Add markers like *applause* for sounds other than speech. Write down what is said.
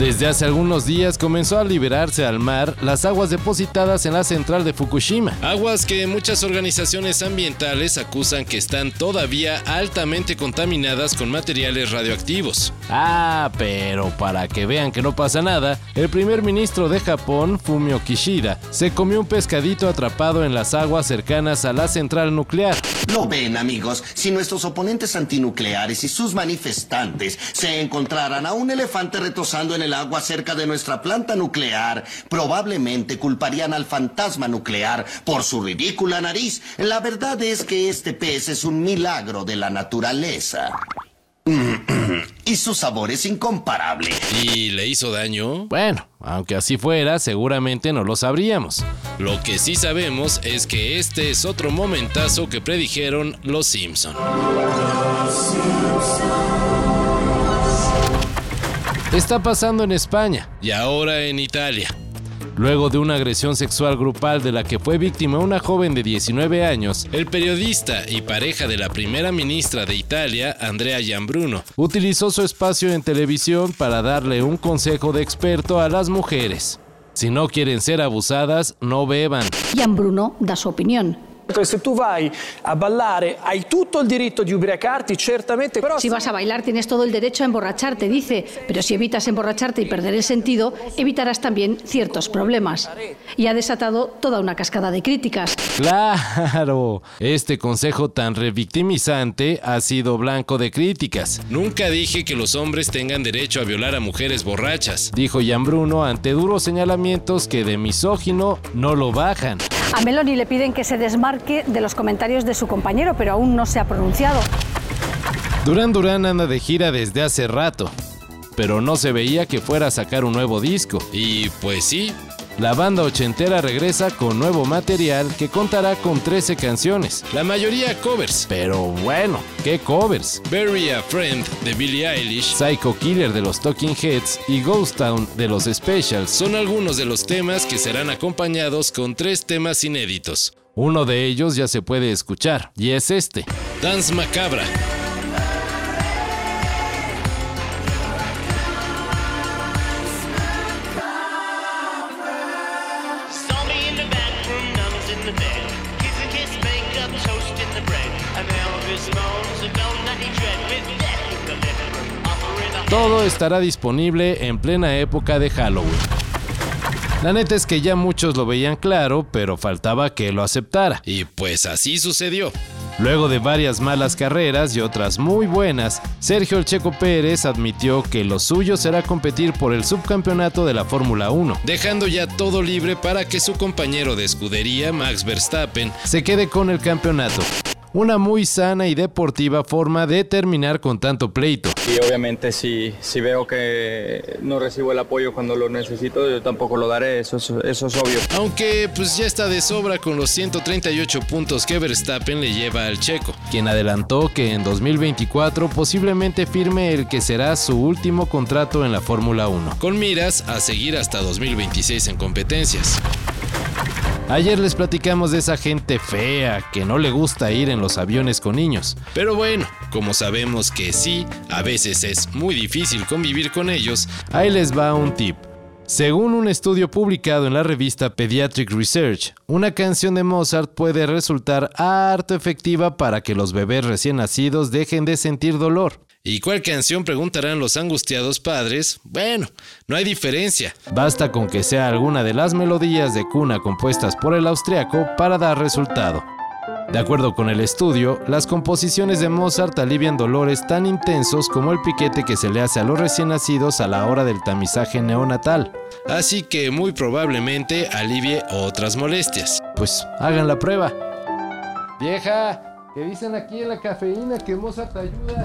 Desde hace algunos días comenzó a liberarse al mar las aguas depositadas en la central de Fukushima. Aguas que muchas organizaciones ambientales acusan que están todavía altamente contaminadas con materiales radioactivos. Ah, pero para que vean que no pasa nada, el primer ministro de Japón, Fumio Kishida, se comió un pescadito atrapado en las aguas cercanas a la central nuclear. Lo ven, amigos, si nuestros oponentes antinucleares y sus manifestantes se encontraran a un elefante retosando en el agua cerca de nuestra planta nuclear, probablemente culparían al fantasma nuclear por su ridícula nariz. La verdad es que este pez es un milagro de la naturaleza. *clears throat* Y su sabor es incomparable. ¿Y le hizo daño? Bueno, aunque así fuera, seguramente no lo sabríamos. Lo que sí sabemos es que este es otro momentazo que predijeron los Simpson. Está pasando en España y ahora en Italia. Luego de una agresión sexual grupal de la que fue víctima una joven de 19 años, el periodista y pareja de la primera ministra de Italia, Andrea Gianbruno, utilizó su espacio en televisión para darle un consejo de experto a las mujeres. Si no quieren ser abusadas, no beban. Gianbruno da su opinión. Se tu vai a ballare hai tutto il diritto di ubriacarti, certamente, però... Si vas a bailar tienes todo el derecho a emborracharte, dice, pero si evitas emborracharte y perder el sentido, evitarás también ciertos problemas. Y ha desatado toda una cascada de críticas. Claro, este consejo tan revictimizante ha sido blanco de críticas. Nunca dije que los hombres tengan derecho a violar a mujeres borrachas, dijo Bruno ante duros señalamientos que de misógino no lo bajan. A Meloni le piden que se desmarque de los comentarios de su compañero, pero aún no se ha pronunciado. Durán Durán anda de gira desde hace rato, pero no se veía que fuera a sacar un nuevo disco. Y pues sí, la banda ochentera regresa con nuevo material que contará con 13 canciones, la mayoría covers. Pero bueno, ¿qué covers? Bury a Friend de Billie Eilish, Psycho Killer de los Talking Heads y Ghost Town de los Specials son algunos de los temas que serán acompañados con tres temas inéditos. Uno de ellos ya se puede escuchar, y es este, Dance Macabra. Todo estará disponible en plena época de Halloween. La neta es que ya muchos lo veían claro, pero faltaba que lo aceptara. Y pues así sucedió. Luego de varias malas carreras y otras muy buenas, Sergio El Checo Pérez admitió que lo suyo será competir por el subcampeonato de la Fórmula 1, dejando ya todo libre para que su compañero de escudería, Max Verstappen, se quede con el campeonato una muy sana y deportiva forma de terminar con tanto pleito. Y obviamente si, si veo que no recibo el apoyo cuando lo necesito, yo tampoco lo daré, eso es, eso es obvio. Aunque pues ya está de sobra con los 138 puntos que Verstappen le lleva al checo, quien adelantó que en 2024 posiblemente firme el que será su último contrato en la Fórmula 1, con miras a seguir hasta 2026 en competencias. Ayer les platicamos de esa gente fea que no le gusta ir en los aviones con niños. Pero bueno, como sabemos que sí, a veces es muy difícil convivir con ellos, ahí les va un tip. Según un estudio publicado en la revista Pediatric Research, una canción de Mozart puede resultar harto efectiva para que los bebés recién nacidos dejen de sentir dolor. ¿Y cuál canción preguntarán los angustiados padres? Bueno, no hay diferencia. Basta con que sea alguna de las melodías de cuna compuestas por el austriaco para dar resultado. De acuerdo con el estudio, las composiciones de Mozart alivian dolores tan intensos como el piquete que se le hace a los recién nacidos a la hora del tamizaje neonatal. Así que muy probablemente alivie otras molestias. Pues hagan la prueba. Vieja, que dicen aquí en la cafeína que Mozart ayuda.